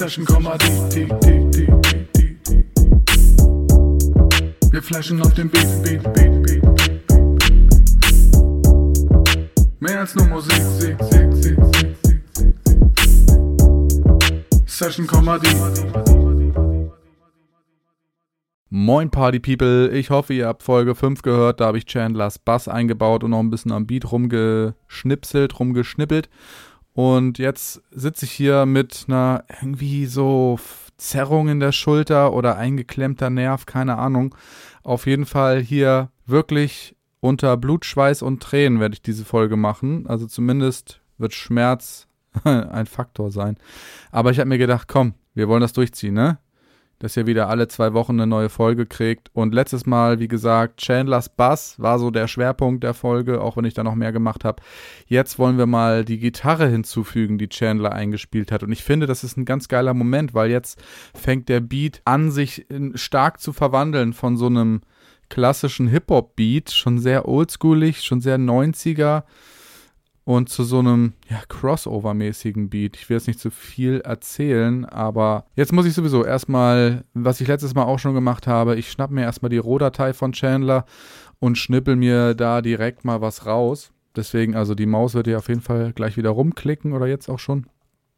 Session, Komma, die, die, die, die, die, die, die. Wir flashen auf dem Beat, Beat, Beat, Beat, Beat, Beat. Mehr als nur Musik, Sieg, Sieg, Sieg, Sieg, Sieg, Sieg, Sieg. Session, Komma, die. Moin Party People, ich hoffe ihr habt Folge 5 gehört, da habe ich Chandlers Bass eingebaut und noch ein bisschen am Beat rumgeschnipselt, rumgeschnippelt und jetzt sitze ich hier mit einer irgendwie so Zerrung in der Schulter oder eingeklemmter Nerv, keine Ahnung. Auf jeden Fall hier wirklich unter Blut, Schweiß und Tränen werde ich diese Folge machen. Also zumindest wird Schmerz ein Faktor sein. Aber ich habe mir gedacht, komm, wir wollen das durchziehen, ne? Dass ihr wieder alle zwei Wochen eine neue Folge kriegt. Und letztes Mal, wie gesagt, Chandlers Bass war so der Schwerpunkt der Folge, auch wenn ich da noch mehr gemacht habe. Jetzt wollen wir mal die Gitarre hinzufügen, die Chandler eingespielt hat. Und ich finde, das ist ein ganz geiler Moment, weil jetzt fängt der Beat an, sich stark zu verwandeln von so einem klassischen Hip-Hop-Beat, schon sehr oldschoolig, schon sehr 90er und zu so einem ja, Crossover-mäßigen Beat. Ich will jetzt nicht zu viel erzählen, aber jetzt muss ich sowieso erstmal, was ich letztes Mal auch schon gemacht habe, ich schnapp mir erstmal die Rohdatei von Chandler und schnippel mir da direkt mal was raus. Deswegen, also die Maus wird ja auf jeden Fall gleich wieder rumklicken oder jetzt auch schon.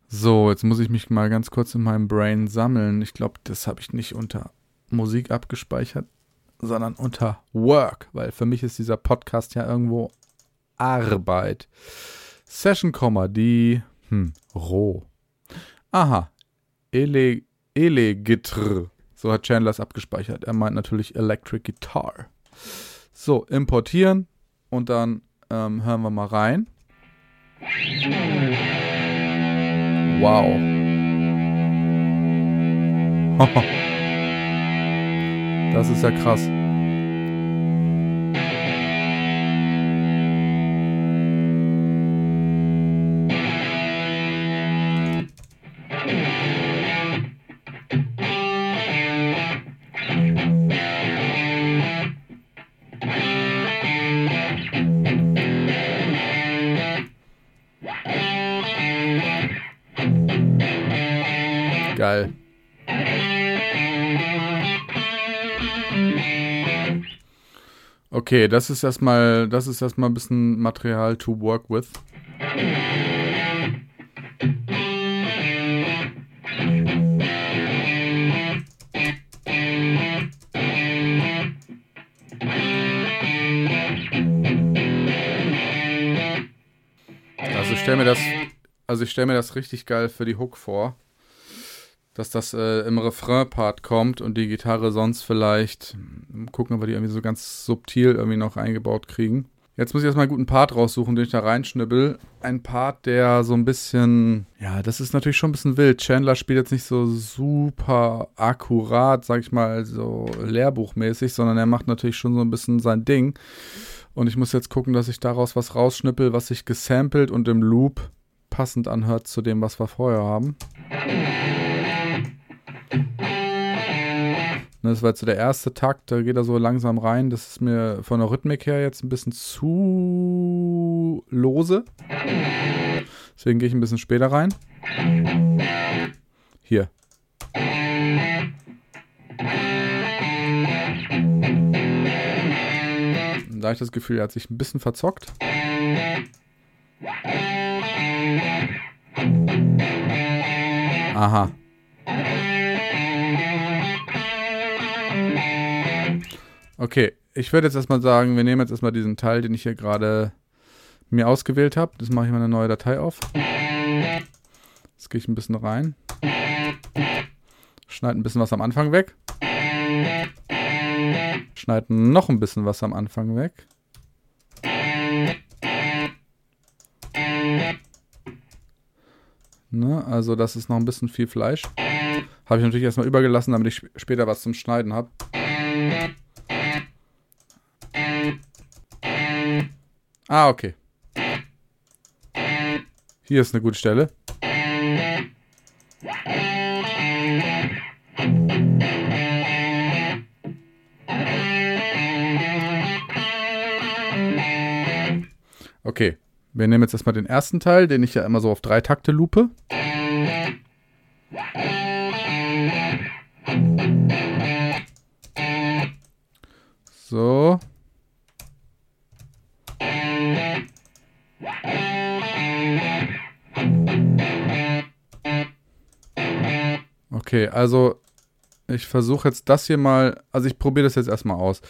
So, jetzt muss ich mich mal ganz kurz in meinem Brain sammeln. Ich glaube, das habe ich nicht unter Musik abgespeichert, sondern unter Work, weil für mich ist dieser Podcast ja irgendwo Arbeit. Session, die hm, roh. Aha. Ele, Elegitr. So hat Chandler es abgespeichert. Er meint natürlich Electric Guitar. So, importieren und dann ähm, hören wir mal rein. Wow. das ist ja krass. Okay, das ist erstmal, das ist erstmal ein bisschen Material to work with. Also ich mir das, also ich stelle mir das richtig geil für die Hook vor dass das äh, im Refrain-Part kommt und die Gitarre sonst vielleicht, gucken, ob wir die irgendwie so ganz subtil irgendwie noch eingebaut kriegen. Jetzt muss ich erstmal einen guten Part raussuchen, den ich da reinschnibbel. Ein Part, der so ein bisschen, ja, das ist natürlich schon ein bisschen wild. Chandler spielt jetzt nicht so super akkurat, sag ich mal, so lehrbuchmäßig, sondern er macht natürlich schon so ein bisschen sein Ding. Und ich muss jetzt gucken, dass ich daraus was rausschnippel, was sich gesampelt und im Loop passend anhört zu dem, was wir vorher haben. Ne, das war jetzt der erste Takt, da geht er so langsam rein. Das ist mir von der Rhythmik her jetzt ein bisschen zu lose. Deswegen gehe ich ein bisschen später rein. Hier. Da habe ich das Gefühl, er hat sich ein bisschen verzockt. Aha. Okay, ich würde jetzt erstmal sagen, wir nehmen jetzt erstmal diesen Teil, den ich hier gerade mir ausgewählt habe. Das mache ich mal eine neue Datei auf. Jetzt gehe ich ein bisschen rein. Schneide ein bisschen was am Anfang weg. Schneide noch ein bisschen was am Anfang weg. Ne, also das ist noch ein bisschen viel Fleisch. Habe ich natürlich erstmal übergelassen, damit ich später was zum Schneiden habe. Ah, okay. Hier ist eine gute Stelle. Okay, wir nehmen jetzt erstmal den ersten Teil, den ich ja immer so auf drei Takte lupe. Also ich versuche jetzt das hier mal, also ich probiere das jetzt erstmal aus.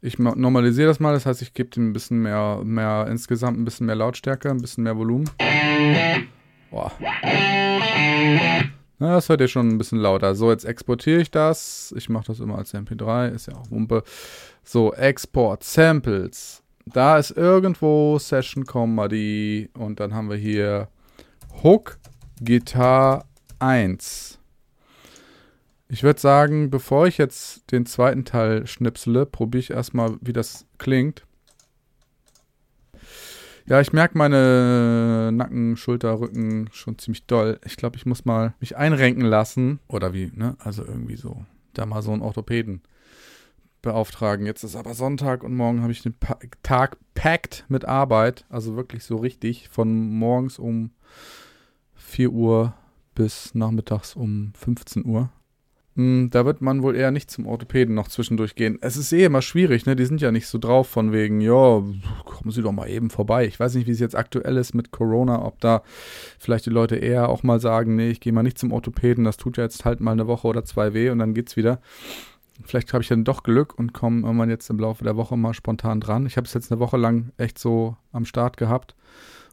Ich normalisiere das mal, das heißt, ich gebe dem ein bisschen mehr, mehr, insgesamt ein bisschen mehr Lautstärke, ein bisschen mehr Volumen. Boah. Na, das hört ihr schon ein bisschen lauter. So, jetzt exportiere ich das. Ich mache das immer als MP3, ist ja auch Wumpe. So, Export, Samples. Da ist irgendwo Session Comedy und dann haben wir hier Hook, Gitarre 1. Ich würde sagen, bevor ich jetzt den zweiten Teil schnipsele, probiere ich erstmal, wie das klingt. Ja, ich merke meine Nacken, Schulter, Rücken schon ziemlich doll. Ich glaube, ich muss mal mich einrenken lassen. Oder wie, ne? Also irgendwie so. Da mal so einen Orthopäden beauftragen. Jetzt ist aber Sonntag und morgen habe ich den pa Tag packt mit Arbeit. Also wirklich so richtig. Von morgens um 4 Uhr bis nachmittags um 15 Uhr. Hm, da wird man wohl eher nicht zum Orthopäden noch zwischendurch gehen. Es ist eh immer schwierig, ne? Die sind ja nicht so drauf von wegen, ja, kommen Sie doch mal eben vorbei. Ich weiß nicht, wie es jetzt aktuell ist mit Corona, ob da vielleicht die Leute eher auch mal sagen, nee, ich gehe mal nicht zum Orthopäden, das tut ja jetzt halt mal eine Woche oder zwei weh und dann geht's wieder. Vielleicht habe ich dann doch Glück und komme irgendwann jetzt im Laufe der Woche mal spontan dran. Ich habe es jetzt eine Woche lang echt so am Start gehabt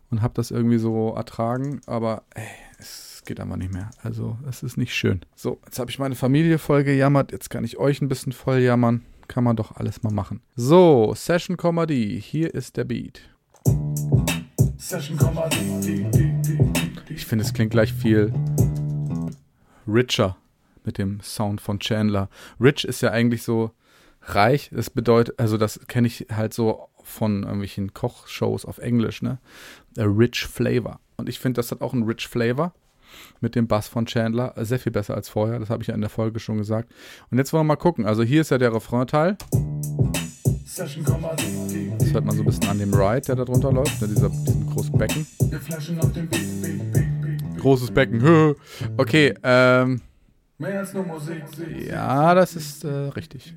und habe das irgendwie so ertragen, aber ey, es geht einfach nicht mehr. Also es ist nicht schön. So, jetzt habe ich meine Familie voll gejammert. Jetzt kann ich euch ein bisschen voll jammern. Kann man doch alles mal machen. So, Session Comedy. Hier ist der Beat. Session Comedy. Ich finde, es klingt gleich viel richer mit dem Sound von Chandler. Rich ist ja eigentlich so reich. Das bedeutet, also das kenne ich halt so von irgendwelchen Kochshows auf Englisch, ne? A rich flavor. Und ich finde, das hat auch einen rich flavor mit dem Bass von Chandler. Sehr viel besser als vorher, das habe ich ja in der Folge schon gesagt. Und jetzt wollen wir mal gucken. Also hier ist ja der Refrain-Teil. Das hört man so ein bisschen an dem Ride, der da drunter läuft, ne, dieser, diesem großen Becken. Großes Becken. Okay, ähm. Ja, das ist äh, richtig.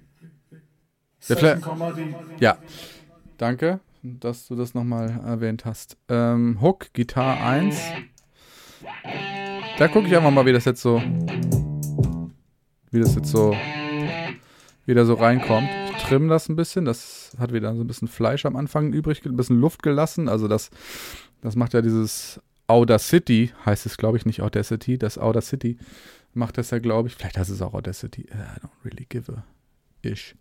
ja, danke, dass du das nochmal erwähnt hast. Ähm, Hook, Gitarre 1. Da gucke ich einfach mal, wie das jetzt so, wie das jetzt so wieder so reinkommt. Ich trimme das ein bisschen. Das hat wieder so ein bisschen Fleisch am Anfang übrig, ein bisschen Luft gelassen. Also das, das macht ja dieses Audacity, heißt es glaube ich nicht Audacity, das Audacity macht das ja glaube ich, vielleicht heißt es auch Audacity. I don't really give a ish.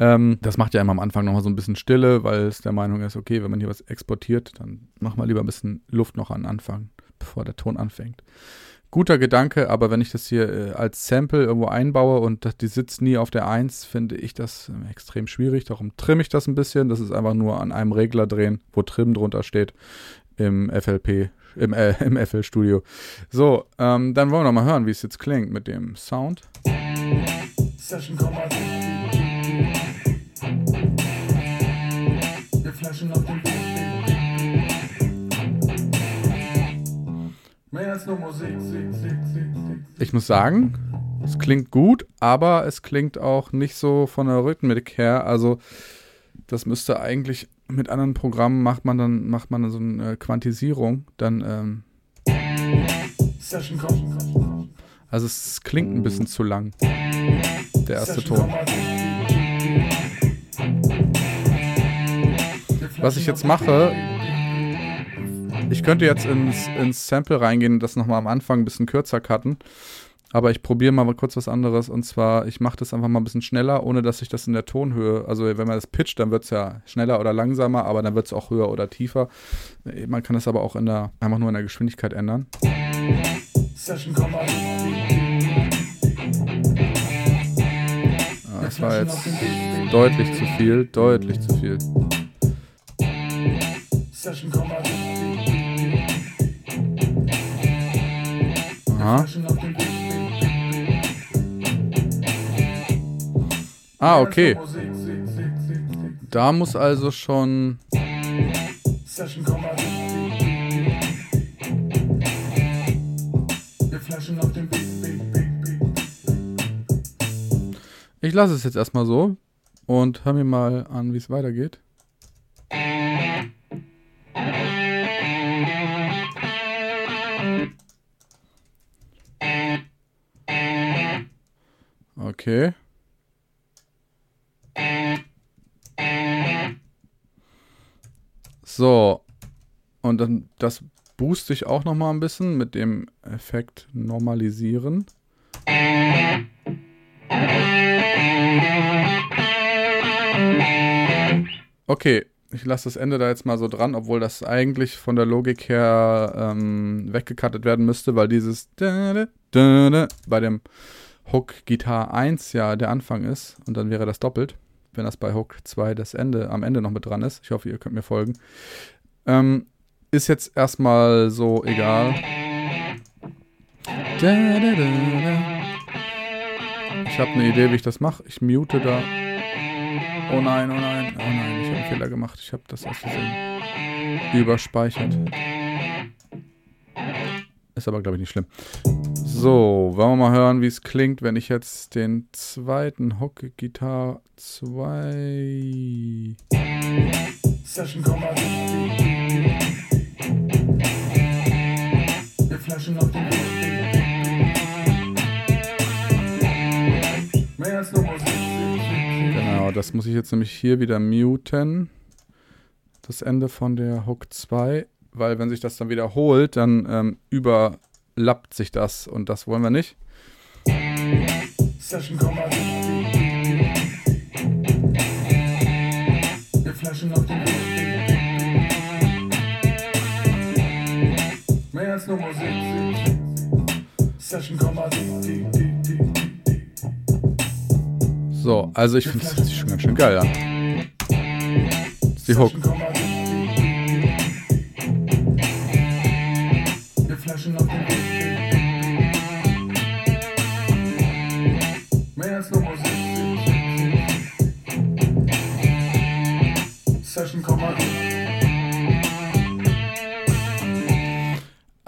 Ähm, das macht ja immer am Anfang nochmal so ein bisschen Stille, weil es der Meinung ist, okay, wenn man hier was exportiert, dann mach mal lieber ein bisschen Luft noch an Anfang bevor der Ton anfängt. Guter Gedanke, aber wenn ich das hier äh, als Sample irgendwo einbaue und die sitzt nie auf der 1, finde ich das äh, extrem schwierig. Darum trimme ich das ein bisschen. Das ist einfach nur an einem Regler drehen, wo Trim drunter steht im FLP, im, äh, im FL Studio. So, ähm, dann wollen wir noch mal hören, wie es jetzt klingt mit dem Sound. Session Wir flashen auf den Ich muss sagen, es klingt gut, aber es klingt auch nicht so von der Rhythmik her. Also das müsste eigentlich mit anderen Programmen macht man dann macht man dann so eine Quantisierung, dann ähm also es klingt ein bisschen zu lang. Der erste Ton. Was ich jetzt mache, ich könnte jetzt ins, ins Sample reingehen und das nochmal am Anfang ein bisschen kürzer cutten. Aber ich probiere mal kurz was anderes. Und zwar, ich mache das einfach mal ein bisschen schneller, ohne dass ich das in der Tonhöhe, also wenn man das pitcht, dann wird es ja schneller oder langsamer, aber dann wird es auch höher oder tiefer. Man kann das aber auch in der, einfach nur in der Geschwindigkeit ändern. Ah, das war jetzt deutlich zu viel, deutlich zu viel. Session Aha. Ah, okay. Da muss also schon. Ich lasse es jetzt erstmal so und hör mir mal an, wie es weitergeht. Okay. So. Und dann das booste ich auch noch mal ein bisschen mit dem Effekt normalisieren. Okay, ich lasse das Ende da jetzt mal so dran, obwohl das eigentlich von der Logik her ähm, weggekattet werden müsste, weil dieses bei dem Hook Gitar 1 ja der Anfang ist und dann wäre das doppelt, wenn das bei Hook 2 das Ende am Ende noch mit dran ist. Ich hoffe, ihr könnt mir folgen. Ähm, ist jetzt erstmal so egal. Ich habe eine Idee, wie ich das mache. Ich mute da. Oh nein, oh nein, oh nein, ich habe einen Fehler gemacht. Ich habe das aus Versehen überspeichert. Ist aber, glaube ich, nicht schlimm. So, wollen wir mal hören, wie es klingt, wenn ich jetzt den zweiten Hockey Gitar 2 Session Wir flashen auf den Mehr als nur Musik. Genau, das muss ich jetzt nämlich hier wieder muten. Das Ende von der Hook 2 weil wenn sich das dann wiederholt, dann ähm, überlappt sich das und das wollen wir nicht. Session Wir flashen auf den Mehr als nur Musik. Session So, also ich finde es schon ganz schön geil an. Die Hook.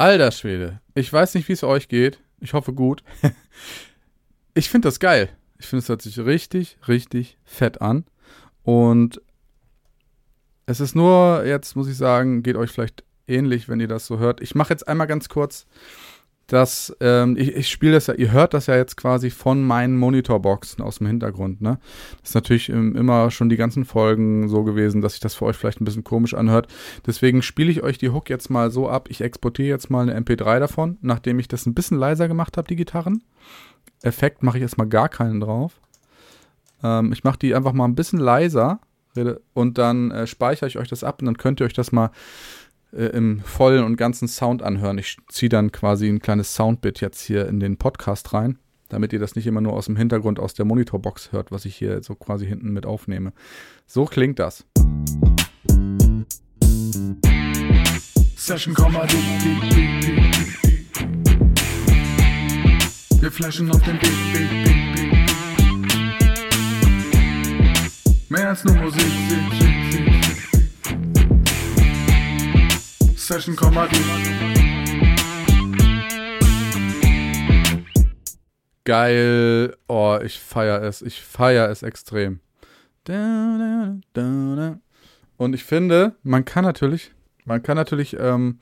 Alter Schwede. Ich weiß nicht, wie es euch geht. Ich hoffe gut. ich finde das geil. Ich finde, es hört sich richtig, richtig fett an. Und es ist nur, jetzt muss ich sagen, geht euch vielleicht ähnlich, wenn ihr das so hört. Ich mache jetzt einmal ganz kurz dass ähm, ich, ich spiele das ja, ihr hört das ja jetzt quasi von meinen Monitorboxen aus dem Hintergrund, ne? Das ist natürlich ähm, immer schon die ganzen Folgen so gewesen, dass sich das für euch vielleicht ein bisschen komisch anhört. Deswegen spiele ich euch die Hook jetzt mal so ab. Ich exportiere jetzt mal eine MP3 davon, nachdem ich das ein bisschen leiser gemacht habe, die Gitarren. Effekt mache ich jetzt mal gar keinen drauf. Ähm, ich mache die einfach mal ein bisschen leiser und dann äh, speichere ich euch das ab und dann könnt ihr euch das mal äh, im vollen und ganzen Sound anhören. Ich ziehe dann quasi ein kleines Soundbit jetzt hier in den Podcast rein, damit ihr das nicht immer nur aus dem Hintergrund aus der Monitorbox hört, was ich hier so quasi hinten mit aufnehme. So klingt das. Session Wir flashen auf den Beat, Beat, Beat, Beat. Mehr als nur Musik, Musik, Musik. Session Comedy. Geil. Oh, ich feiere es. Ich feiere es extrem. Und ich finde, man kann natürlich, man kann natürlich ähm,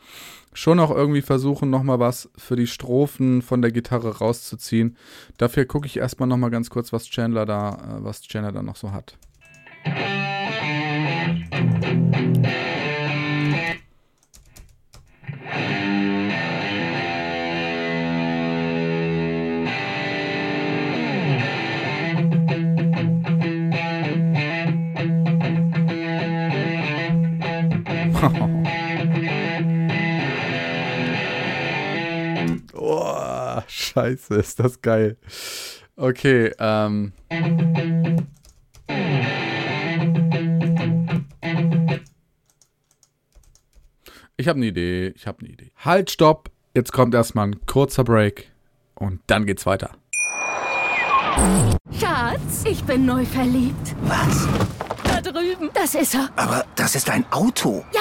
schon auch irgendwie versuchen, nochmal was für die Strophen von der Gitarre rauszuziehen. Dafür gucke ich erstmal nochmal ganz kurz, was Chandler da, äh, was Chandler da noch so hat. oh, scheiße, ist das geil. Okay, ähm. Ich habe eine Idee, ich habe eine Idee. Halt, stopp. Jetzt kommt erstmal ein kurzer Break und dann geht's weiter. Schatz, ich bin neu verliebt. Was? Da drüben. Das ist er. Aber das ist ein Auto. Ja,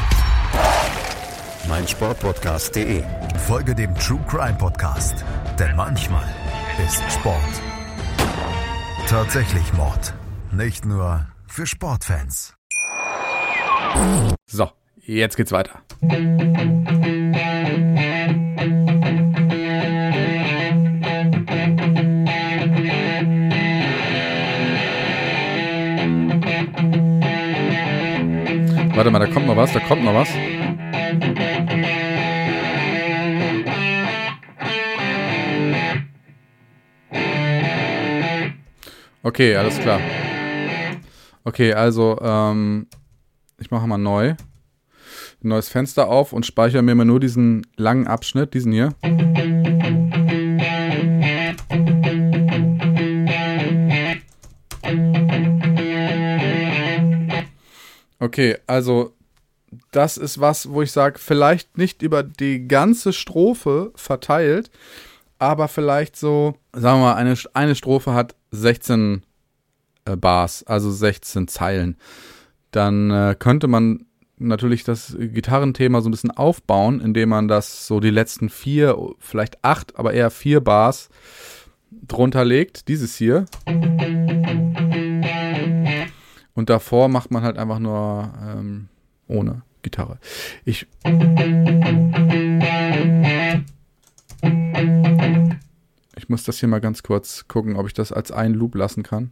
meinsportpodcast.de. Folge dem True Crime Podcast, denn manchmal ist Sport tatsächlich Mord. Nicht nur für Sportfans. So, jetzt geht's weiter. Warte mal, da kommt noch was, da kommt noch was. Okay, alles klar. Okay, also, ähm, ich mache mal neu. Ein neues Fenster auf und speichere mir mal nur diesen langen Abschnitt, diesen hier. Okay, also das ist was, wo ich sage, vielleicht nicht über die ganze Strophe verteilt, aber vielleicht so, sagen wir mal, eine, eine Strophe hat 16 äh, Bars, also 16 Zeilen. Dann äh, könnte man natürlich das Gitarrenthema so ein bisschen aufbauen, indem man das so die letzten vier, vielleicht acht, aber eher vier Bars drunter legt. Dieses hier. Und davor macht man halt einfach nur ähm, ohne Gitarre. Ich. Ich muss das hier mal ganz kurz gucken, ob ich das als einen Loop lassen kann.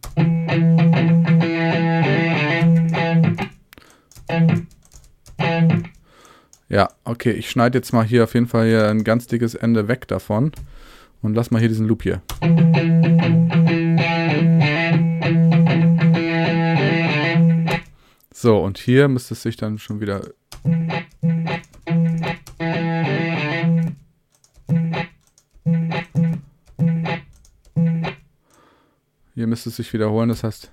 Ja, okay, ich schneide jetzt mal hier auf jeden Fall hier ein ganz dickes Ende weg davon und lass mal hier diesen Loop hier. So, und hier müsste es sich dann schon wieder Hier müsste es sich wiederholen, das heißt.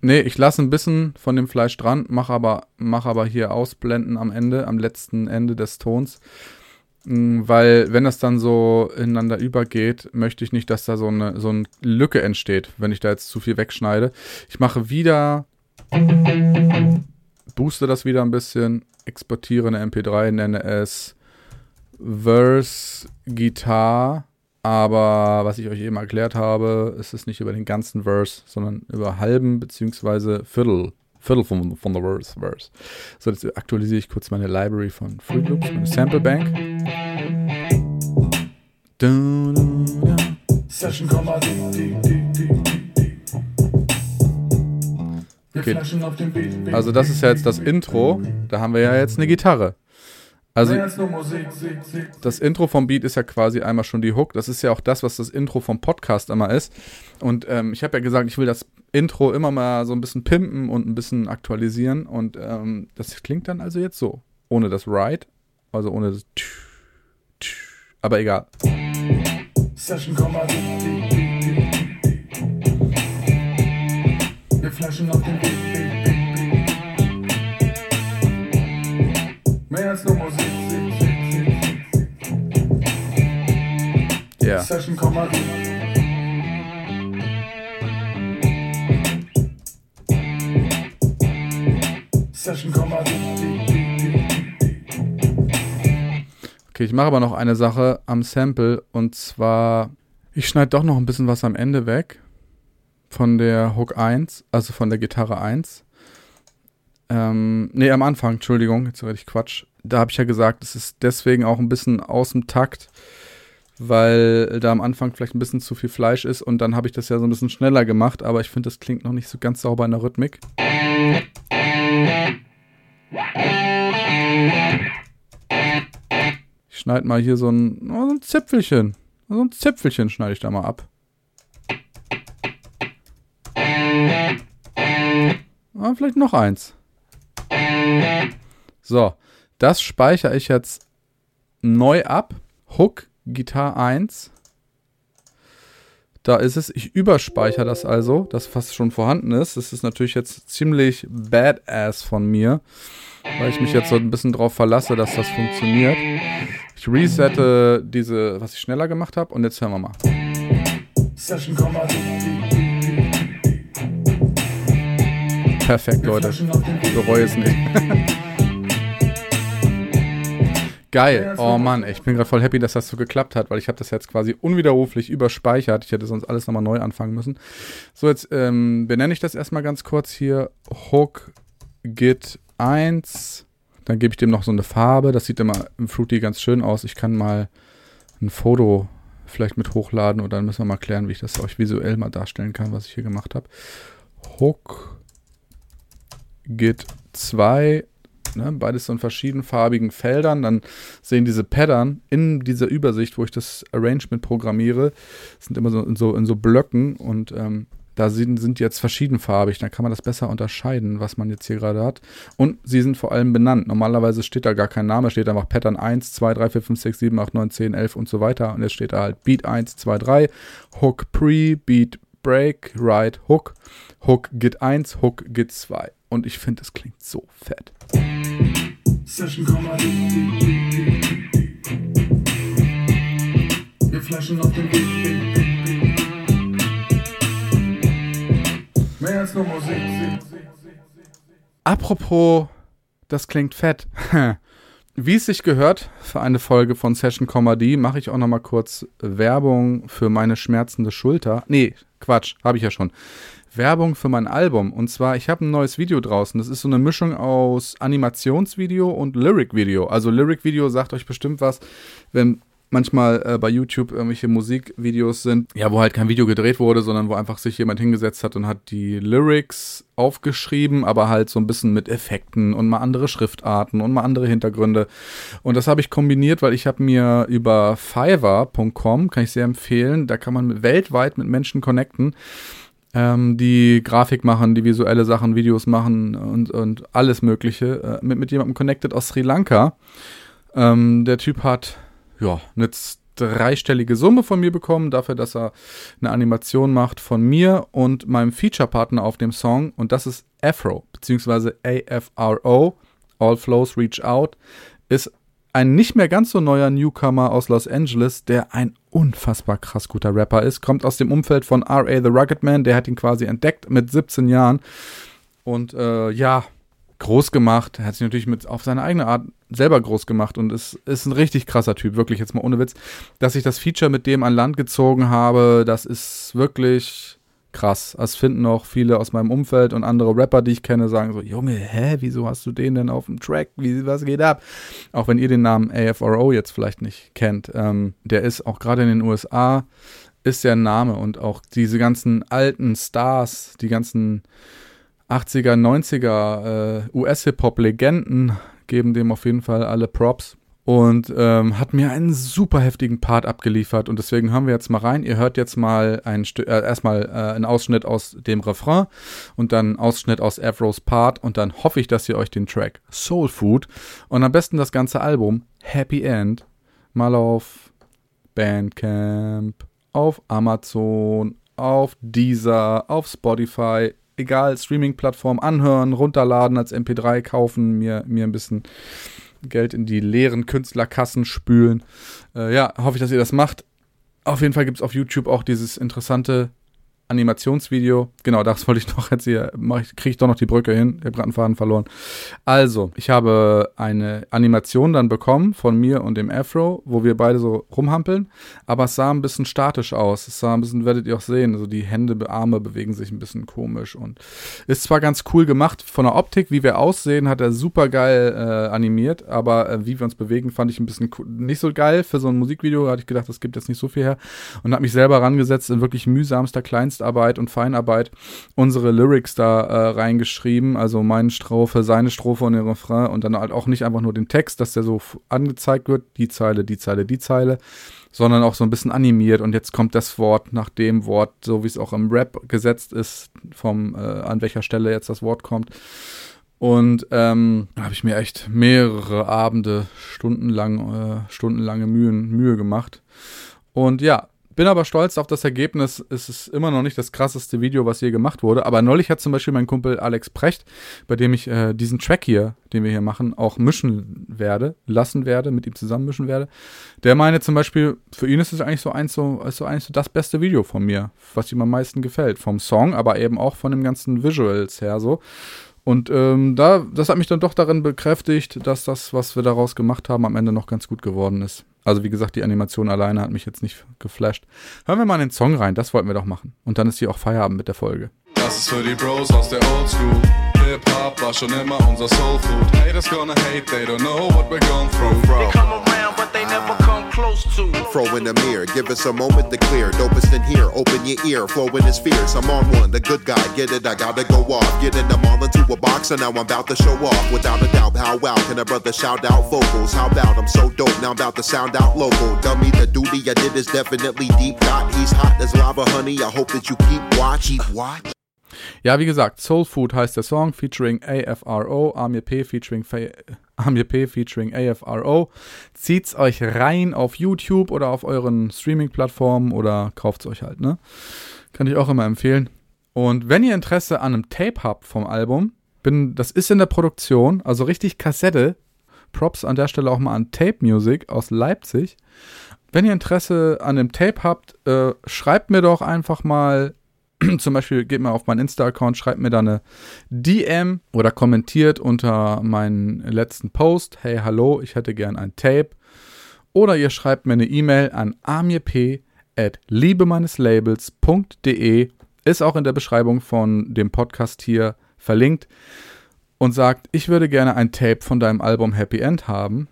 Nee, ich lasse ein bisschen von dem Fleisch dran, mache aber, mach aber hier ausblenden am Ende, am letzten Ende des Tons. Mm, weil, wenn das dann so ineinander übergeht, möchte ich nicht, dass da so eine, so eine Lücke entsteht, wenn ich da jetzt zu viel wegschneide. Ich mache wieder, booste das wieder ein bisschen, exportiere eine MP3, nenne es Verse Guitar aber was ich euch eben erklärt habe, ist es nicht über den ganzen Verse, sondern über halben beziehungsweise Viertel. Viertel von, von der Verse, Verse. So, jetzt aktualisiere ich kurz meine Library von Fruit Loops, meine Sample Bank. Session, Okay. Also das ist ja jetzt das Intro. Da haben wir ja jetzt eine Gitarre. Also das Intro vom Beat ist ja quasi einmal schon die Hook. Das ist ja auch das, was das Intro vom Podcast immer ist. Und ähm, ich habe ja gesagt, ich will das Intro immer mal so ein bisschen pimpen und ein bisschen aktualisieren. Und ähm, das klingt dann also jetzt so. Ohne das Ride, also ohne das Aber egal. Session Wir flashen auf den Beat. Mehr als nur Musik. Ja. Session Session Okay, ich mache aber noch eine Sache am Sample und zwar, ich schneide doch noch ein bisschen was am Ende weg von der Hook 1, also von der Gitarre 1. Ähm, nee, am Anfang, Entschuldigung, jetzt rede ich Quatsch. Da habe ich ja gesagt, es ist deswegen auch ein bisschen aus dem Takt, weil da am Anfang vielleicht ein bisschen zu viel Fleisch ist und dann habe ich das ja so ein bisschen schneller gemacht, aber ich finde, das klingt noch nicht so ganz sauber in der Rhythmik. Ich schneide mal hier so ein, oh, so ein Zipfelchen. So ein Zipfelchen schneide ich da mal ab. Ah, vielleicht noch eins. So, das speichere ich jetzt neu ab. Hook Gitar 1. Da ist es. Ich überspeichere das also, das fast schon vorhanden ist. Das ist natürlich jetzt ziemlich badass von mir, weil ich mich jetzt so ein bisschen drauf verlasse, dass das funktioniert. Ich resette diese, was ich schneller gemacht habe und jetzt hören wir mal. Perfekt, Leute. Ich bereue es nicht. Geil. Oh Mann, ich bin gerade voll happy, dass das so geklappt hat, weil ich habe das jetzt quasi unwiderruflich überspeichert. Ich hätte sonst alles nochmal neu anfangen müssen. So, jetzt ähm, benenne ich das erstmal ganz kurz hier. Hook Git 1. Dann gebe ich dem noch so eine Farbe. Das sieht immer im Fruity ganz schön aus. Ich kann mal ein Foto vielleicht mit hochladen oder dann müssen wir mal klären, wie ich das euch visuell mal darstellen kann, was ich hier gemacht habe. Hook Git 2 Ne, beides so in verschiedenfarbigen Feldern. Dann sehen diese Pattern in dieser Übersicht, wo ich das Arrangement programmiere, sind immer so in so, in so Blöcken und ähm, da sind, sind jetzt verschiedenfarbig. Dann kann man das besser unterscheiden, was man jetzt hier gerade hat. Und sie sind vor allem benannt. Normalerweise steht da gar kein Name, steht einfach Pattern 1, 2, 3, 4, 5, 6, 7, 8, 9, 10, 11 und so weiter. Und jetzt steht da halt Beat 1, 2, 3, Hook Pre, Beat Break, Ride, Hook, Hook Git 1, Hook Git 2. Und ich finde, es klingt so fett. Session Comedy. Wir flashen auf den Beat. Mehr als nur Musik. Apropos, das klingt fett. Wie es sich gehört für eine Folge von Session Comedy, mache ich auch noch mal kurz Werbung für meine schmerzende Schulter. Nee, Quatsch, habe ich ja schon. Werbung für mein Album. Und zwar, ich habe ein neues Video draußen. Das ist so eine Mischung aus Animationsvideo und Lyric-Video. Also Lyric-Video sagt euch bestimmt was, wenn manchmal äh, bei YouTube irgendwelche Musikvideos sind, ja, wo halt kein Video gedreht wurde, sondern wo einfach sich jemand hingesetzt hat und hat die Lyrics aufgeschrieben, aber halt so ein bisschen mit Effekten und mal andere Schriftarten und mal andere Hintergründe. Und das habe ich kombiniert, weil ich habe mir über Fiverr.com, kann ich sehr empfehlen, da kann man weltweit mit Menschen connecten ähm, die Grafik machen, die visuelle Sachen, Videos machen und, und alles Mögliche, äh, mit, mit jemandem connected aus Sri Lanka. Ähm, der Typ hat, ja, eine dreistellige Summe von mir bekommen, dafür, dass er eine Animation macht von mir und meinem Feature-Partner auf dem Song. Und das ist Afro, beziehungsweise AFRO, All Flows Reach Out, ist ein nicht mehr ganz so neuer Newcomer aus Los Angeles, der ein unfassbar krass guter Rapper ist, kommt aus dem Umfeld von R.A. The Rugged Man, der hat ihn quasi entdeckt mit 17 Jahren und äh, ja, groß gemacht, er hat sich natürlich mit auf seine eigene Art selber groß gemacht und ist, ist ein richtig krasser Typ, wirklich jetzt mal ohne Witz. Dass ich das Feature mit dem an Land gezogen habe, das ist wirklich krass. Das finden auch viele aus meinem Umfeld und andere Rapper, die ich kenne, sagen so, Junge, hä, wieso hast du den denn auf dem Track? Wie, was geht ab? Auch wenn ihr den Namen AFRO jetzt vielleicht nicht kennt. Ähm, der ist auch gerade in den USA, ist der Name und auch diese ganzen alten Stars, die ganzen 80er, 90er äh, US-Hip-Hop-Legenden geben dem auf jeden Fall alle Props und ähm, hat mir einen super heftigen Part abgeliefert und deswegen hören wir jetzt mal rein. Ihr hört jetzt mal ein äh, erstmal äh, einen Ausschnitt aus dem Refrain und dann einen Ausschnitt aus Afros Part und dann hoffe ich, dass ihr euch den Track Soul Food und am besten das ganze Album Happy End mal auf Bandcamp, auf Amazon, auf Deezer, auf Spotify, egal, Streaming-Plattform anhören, runterladen, als MP3 kaufen, mir, mir ein bisschen Geld in die leeren Künstlerkassen spülen. Äh, ja, hoffe ich, dass ihr das macht. Auf jeden Fall gibt es auf YouTube auch dieses interessante Animationsvideo. Genau, das wollte ich noch jetzt hier, kriege ich doch noch die Brücke hin. Ich habe gerade einen Faden verloren. Also, ich habe eine Animation dann bekommen von mir und dem Afro, wo wir beide so rumhampeln, aber es sah ein bisschen statisch aus. Es sah ein bisschen, werdet ihr auch sehen, also die Hände, Arme bewegen sich ein bisschen komisch und ist zwar ganz cool gemacht von der Optik, wie wir aussehen, hat er super geil äh, animiert, aber äh, wie wir uns bewegen, fand ich ein bisschen nicht so geil. Für so ein Musikvideo hatte ich gedacht, das gibt jetzt nicht so viel her und habe mich selber rangesetzt in wirklich mühsamster Kleinst Kleinstarbeit und Feinarbeit unsere Lyrics da äh, reingeschrieben, also meine Strophe, seine Strophe und den Refrain und dann halt auch nicht einfach nur den Text, dass der so angezeigt wird, die Zeile, die Zeile, die Zeile, sondern auch so ein bisschen animiert und jetzt kommt das Wort nach dem Wort, so wie es auch im Rap gesetzt ist, vom äh, an welcher Stelle jetzt das Wort kommt. Und ähm, da habe ich mir echt mehrere Abende, stundenlang, äh, stundenlange Mühen, Mühe gemacht. Und ja, Bin aber stolz auf das Ergebnis. Es ist immer noch nicht das krasseste Video, was je gemacht wurde. Aber neulich hat zum Beispiel mein Kumpel Alex Precht, bei dem ich äh, diesen Track hier, den wir hier machen, auch mischen werde, lassen werde, mit ihm zusammen mischen werde. Der meine zum Beispiel, für ihn ist es eigentlich so eins so, ist so eigentlich so das beste Video von mir, was ihm am meisten gefällt. Vom Song, aber eben auch von dem ganzen Visuals her so. Und ähm, da, das hat mich dann doch darin bekräftigt, dass das, was wir daraus gemacht haben, am Ende noch ganz gut geworden ist. Also wie gesagt, die Animation alleine hat mich jetzt nicht geflasht. Hören wir mal in den Song rein, das wollten wir doch machen. Und dann ist hier auch Feierabend mit der Folge. Das ist für die Bros aus der Oldschool. Hip-Hop war schon immer unser Soul Food. Haters gonna hate, they don't know what we're going through. come around, but they never close to. Fro in the mirror, give us a moment to clear. Dopest in here, open your ear, flowing is fierce. I'm on one, the good guy, get it, I gotta go off. Getting them all into a box, and now I'm about to show off. Without a doubt, how wow can a brother shout out vocals? How about I'm so dope, now I'm about to sound out local. Dummy, the duty I did is definitely deep. Got he's hot as lava, honey. I hope that you keep watch. Keep watch. Ja, wie gesagt, Soul Food heißt der Song, featuring AFRO, Amir featuring, Fa Amir featuring AFRO. Zieht's euch rein auf YouTube oder auf euren Streaming-Plattformen oder kauft's euch halt, ne? Kann ich auch immer empfehlen. Und wenn ihr Interesse an einem Tape habt vom Album, bin, das ist in der Produktion, also richtig Kassette. Props an der Stelle auch mal an Tape Music aus Leipzig. Wenn ihr Interesse an dem Tape habt, äh, schreibt mir doch einfach mal zum Beispiel geht mal auf meinen Insta-Account, schreibt mir da eine DM oder kommentiert unter meinen letzten Post, hey, hallo, ich hätte gern ein Tape. Oder ihr schreibt mir eine E-Mail an amirp at liebemeineslabels.de, ist auch in der Beschreibung von dem Podcast hier verlinkt und sagt, ich würde gerne ein Tape von deinem Album Happy End haben.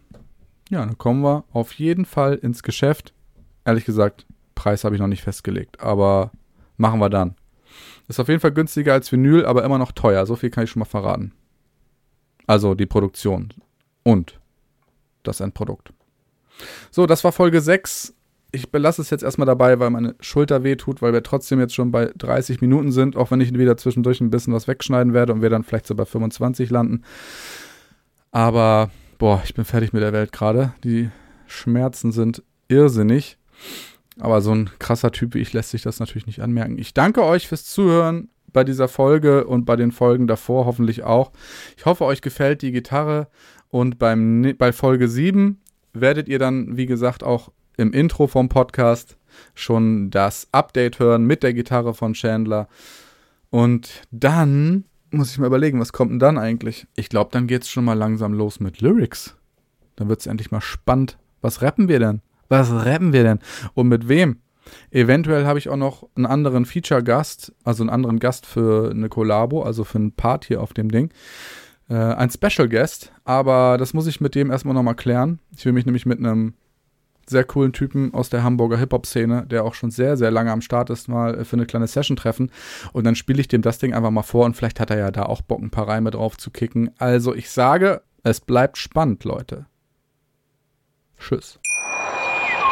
Ja, dann kommen wir auf jeden Fall ins Geschäft. Ehrlich gesagt, Preis habe ich noch nicht festgelegt, aber machen wir dann. Ist auf jeden Fall günstiger als Vinyl, aber immer noch teuer. So viel kann ich schon mal verraten. Also die Produktion und das Endprodukt. So, das war Folge 6. Ich belasse es jetzt erstmal dabei, weil meine Schulter wehtut, weil wir trotzdem jetzt schon bei 30 Minuten sind, auch wenn ich wieder zwischendurch ein bisschen was wegschneiden werde und wir dann vielleicht so bei 25 landen. Aber, boah, ich bin fertig mit der Welt gerade. Die Schmerzen sind irrsinnig. Aber so ein krasser Typ wie ich lässt sich das natürlich nicht anmerken. Ich danke euch fürs Zuhören bei dieser Folge und bei den Folgen davor hoffentlich auch. Ich hoffe, euch gefällt die Gitarre und beim, bei Folge 7 werdet ihr dann, wie gesagt, auch im Intro vom Podcast schon das Update hören mit der Gitarre von Chandler. Und dann muss ich mal überlegen, was kommt denn dann eigentlich? Ich glaube, dann geht es schon mal langsam los mit Lyrics. Dann wird es endlich mal spannend. Was rappen wir denn? Was rappen wir denn? Und mit wem? Eventuell habe ich auch noch einen anderen Feature-Gast, also einen anderen Gast für eine Kollabo, also für einen Part hier auf dem Ding. Äh, ein Special Guest, aber das muss ich mit dem erstmal nochmal klären. Ich will mich nämlich mit einem sehr coolen Typen aus der Hamburger Hip-Hop-Szene, der auch schon sehr, sehr lange am Start ist, mal für eine kleine Session treffen. Und dann spiele ich dem das Ding einfach mal vor und vielleicht hat er ja da auch Bock, ein paar Reime drauf zu kicken. Also ich sage, es bleibt spannend, Leute. Tschüss.